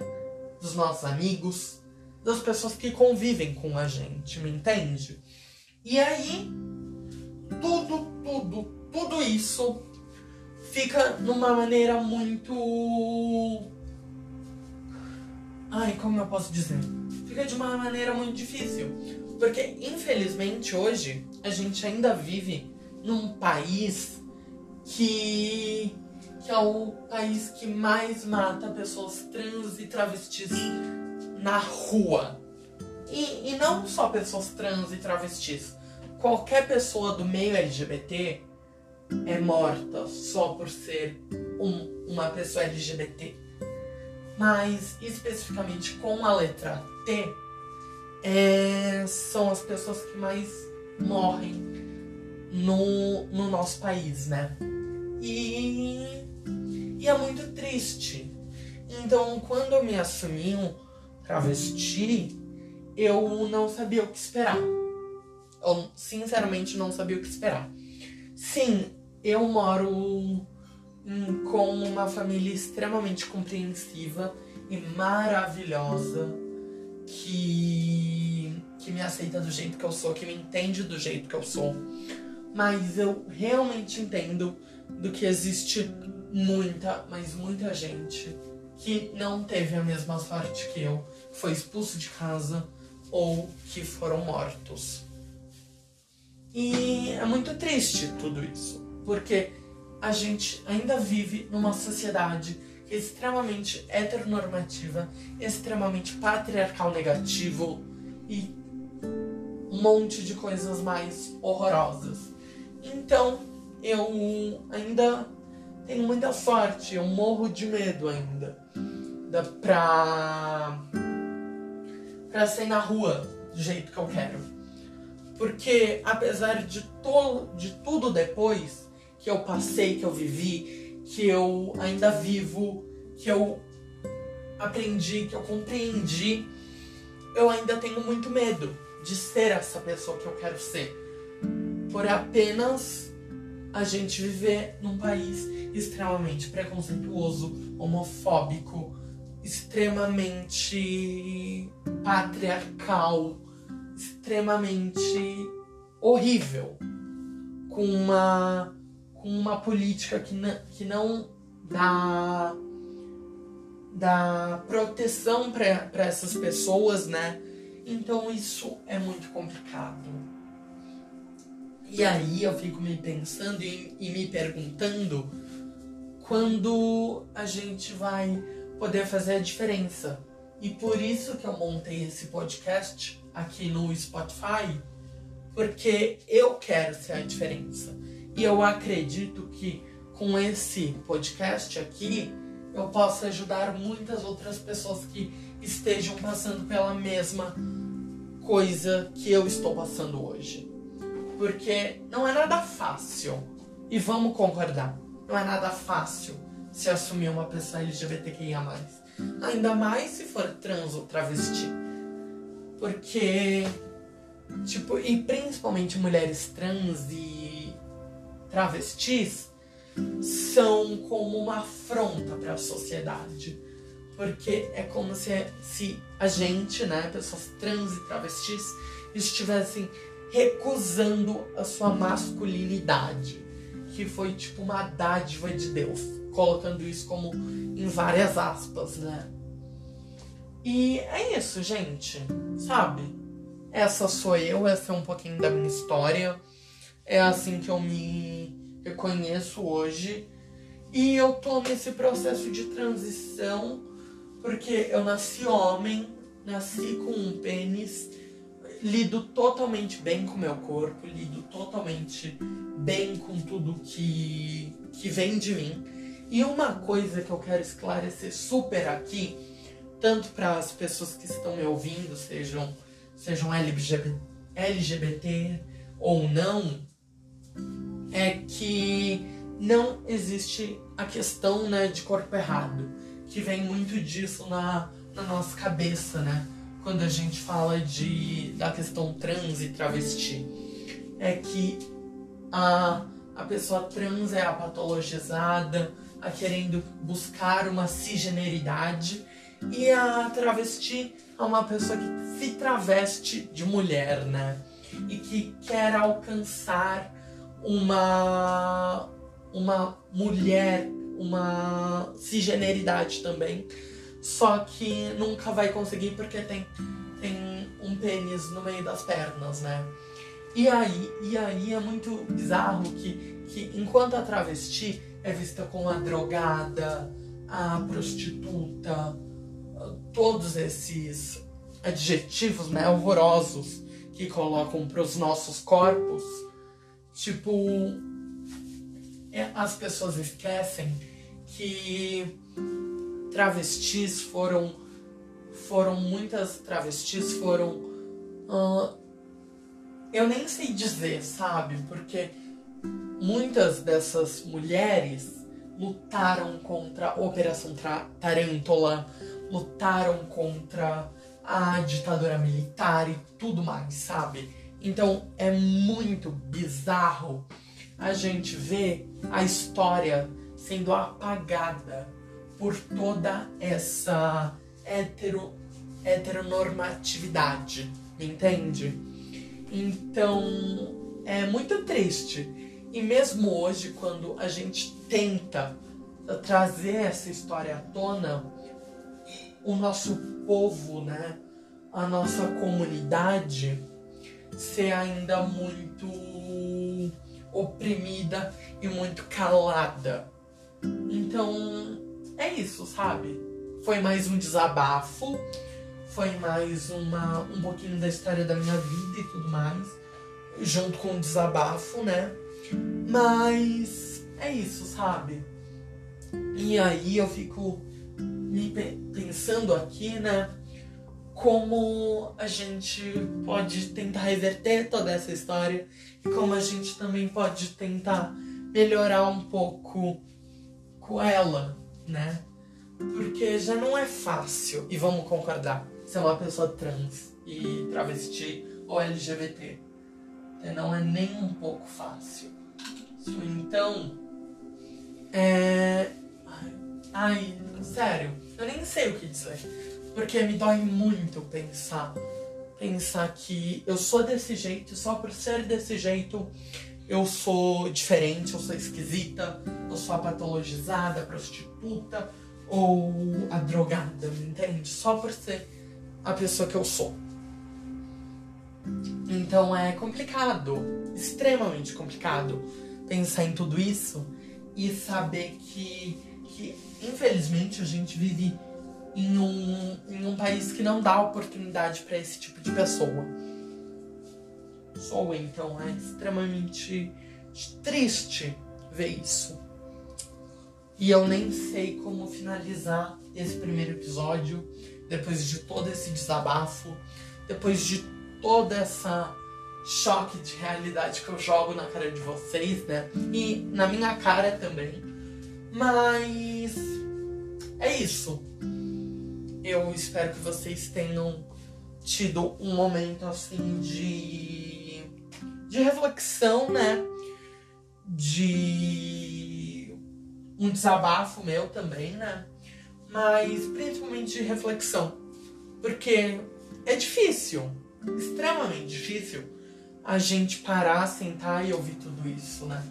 [SPEAKER 1] dos nossos amigos, das pessoas que convivem com a gente, me entende? E aí, tudo, tudo, tudo isso fica numa maneira muito. Ai, como eu posso dizer? Fica de uma maneira muito difícil. Porque, infelizmente, hoje a gente ainda vive num país que, que é o país que mais mata pessoas trans e travestis na rua. E, e não só pessoas trans e travestis qualquer pessoa do meio LGBT é morta só por ser um, uma pessoa LGBT. Mas especificamente com a letra T, é, são as pessoas que mais morrem no, no nosso país, né? E, e é muito triste. Então, quando eu me assumi um travesti, eu não sabia o que esperar eu sinceramente não sabia o que esperar. Sim, eu moro hum, com uma família extremamente compreensiva e maravilhosa que, que me aceita do jeito que eu sou, que me entende do jeito que eu sou. Mas eu realmente entendo do que existe muita, mas muita gente que não teve a mesma sorte que eu, foi expulso de casa ou que foram mortos. E é muito triste tudo isso, porque a gente ainda vive numa sociedade extremamente heteronormativa, extremamente patriarcal negativo e um monte de coisas mais horrorosas. Então, eu ainda tenho muita sorte, eu morro de medo ainda da, pra, pra sair na rua do jeito que eu quero. Porque apesar de, to de tudo depois que eu passei, que eu vivi, que eu ainda vivo, que eu aprendi, que eu compreendi, eu ainda tenho muito medo de ser essa pessoa que eu quero ser. por apenas a gente viver num país extremamente preconceituoso, homofóbico, extremamente patriarcal, extremamente horrível, com uma, com uma política que, não, que não dá, dá proteção para essas pessoas, né? Então isso é muito complicado. E aí eu fico me pensando e, e me perguntando quando a gente vai poder fazer a diferença. E por isso que eu montei esse podcast aqui no Spotify, porque eu quero ser a diferença. E eu acredito que com esse podcast aqui eu posso ajudar muitas outras pessoas que estejam passando pela mesma coisa que eu estou passando hoje. Porque não é nada fácil. E vamos concordar, não é nada fácil se assumir uma pessoa LGBTQIA. Ainda mais se for trans ou travesti. Porque, tipo, e principalmente mulheres trans e travestis são como uma afronta para a sociedade. Porque é como se, se a gente, né, pessoas trans e travestis, estivessem recusando a sua masculinidade, que foi tipo uma dádiva de Deus, colocando isso como em várias aspas, né? E é isso, gente, sabe? Essa sou eu, essa é um pouquinho da minha história. É assim que eu me reconheço hoje. E eu tô nesse processo de transição porque eu nasci homem, nasci com um pênis lido totalmente bem com meu corpo, lido totalmente bem com tudo que, que vem de mim. E uma coisa que eu quero esclarecer super aqui, tanto para as pessoas que estão me ouvindo, sejam, sejam LGBT, LGBT ou não, é que não existe a questão né, de corpo errado, que vem muito disso na, na nossa cabeça, né? quando a gente fala de, da questão trans e travesti. É que a, a pessoa trans é a patologizada, a querendo buscar uma cisgeneridade, e a travesti é uma pessoa que se traveste de mulher, né? E que quer alcançar uma, uma mulher, uma cisgeneridade também só que nunca vai conseguir porque tem, tem um pênis no meio das pernas, né? E aí, e aí é muito bizarro que, que enquanto a travesti é vista como a drogada, a prostituta, todos esses adjetivos né, horrorosos que colocam para os nossos corpos, tipo, é, as pessoas esquecem que travestis foram foram muitas travestis foram uh, eu nem sei dizer sabe? Porque muitas dessas mulheres lutaram contra a Operação Tarântula lutaram contra a ditadura militar e tudo mais sabe então é muito bizarro a gente ver a história sendo apagada por toda essa hetero, heteronormatividade, entende? Então é muito triste. E mesmo hoje, quando a gente tenta trazer essa história à tona, o nosso povo, né, a nossa comunidade, ser ainda muito oprimida e muito calada. Então, é isso, sabe? Foi mais um desabafo, foi mais uma, um pouquinho da história da minha vida e tudo mais, junto com o desabafo, né? Mas é isso, sabe? E aí eu fico me pensando aqui, né? Como a gente pode tentar reverter toda essa história e como a gente também pode tentar melhorar um pouco com ela, né? Porque já não é fácil, e vamos concordar, ser uma pessoa trans e travesti ou LGBT. E não é nem um pouco fácil. Então, é. Ai, sério, eu nem sei o que dizer. Porque me dói muito pensar. Pensar que eu sou desse jeito, só por ser desse jeito eu sou diferente, eu sou esquisita, eu sou a patologizada, a prostituta ou a drogada, entende? Só por ser a pessoa que eu sou. Então é complicado, extremamente complicado pensar em tudo isso e saber que, que infelizmente a gente vive em um, em um país que não dá oportunidade para esse tipo de pessoa. Sou então é extremamente triste ver isso. E eu nem sei como finalizar esse primeiro episódio depois de todo esse desabafo, depois de toda essa choque de realidade que eu jogo na cara de vocês, né? E na minha cara também. Mas é isso. Eu espero que vocês tenham tido um momento assim de de reflexão, né? De um desabafo meu também, né? Mas principalmente de reflexão. Porque é difícil, extremamente difícil a gente parar, sentar e ouvir tudo isso, né?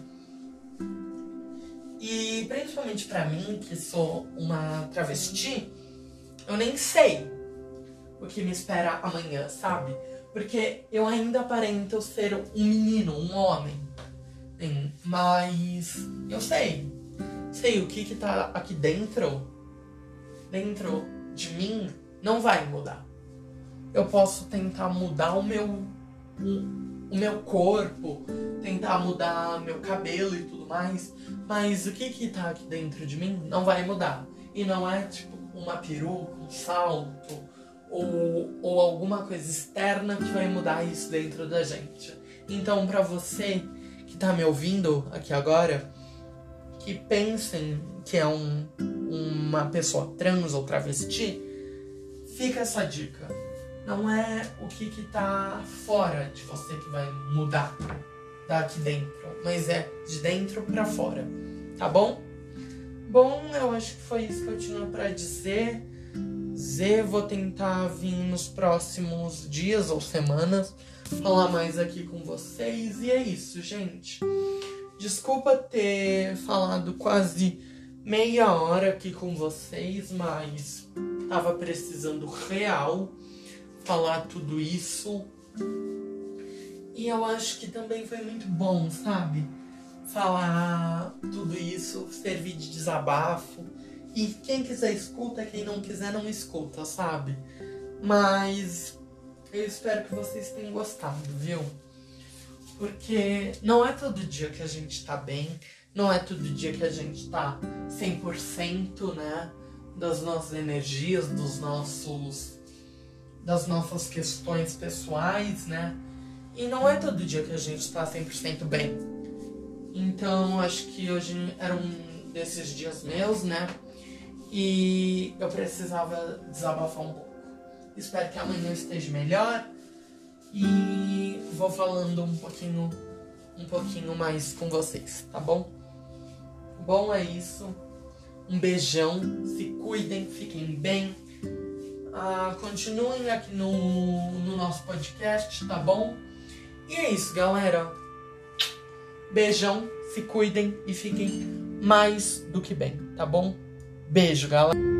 [SPEAKER 1] E principalmente para mim, que sou uma travesti, eu nem sei o que me espera amanhã, sabe? Porque eu ainda aparento ser um menino, um homem. Mas eu sei. Sei o que que tá aqui dentro, dentro de mim, não vai mudar. Eu posso tentar mudar o meu, o, o meu corpo, tentar mudar meu cabelo e tudo mais, mas o que que tá aqui dentro de mim não vai mudar. E não é tipo uma peruca, um salto, ou, ou alguma coisa externa que vai mudar isso dentro da gente. Então, para você que tá me ouvindo aqui agora, que pensem que é um, uma pessoa trans ou travesti, fica essa dica. Não é o que, que tá fora de você que vai mudar daqui dentro, mas é de dentro para fora, tá bom? Bom, eu acho que foi isso que eu tinha para dizer. Z, vou tentar vir nos próximos dias ou semanas falar mais aqui com vocês. E é isso, gente. Desculpa ter falado quase meia hora aqui com vocês, mas tava precisando real falar tudo isso. E eu acho que também foi muito bom, sabe? Falar tudo isso, servir de desabafo e quem quiser escuta, quem não quiser não escuta, sabe? Mas eu espero que vocês tenham gostado, viu? Porque não é todo dia que a gente tá bem, não é todo dia que a gente tá 100%, né? Das nossas energias, dos nossos das nossas questões pessoais, né? E não é todo dia que a gente tá 100% bem. Então, acho que hoje era um desses dias meus, né? E eu precisava desabafar um pouco. Espero que amanhã esteja melhor. E vou falando um pouquinho, um pouquinho mais com vocês, tá bom? Bom, é isso. Um beijão. Se cuidem, fiquem bem. Ah, continuem aqui no, no nosso podcast, tá bom? E é isso, galera. Beijão, se cuidem e fiquem mais do que bem, tá bom? Beijo, galera.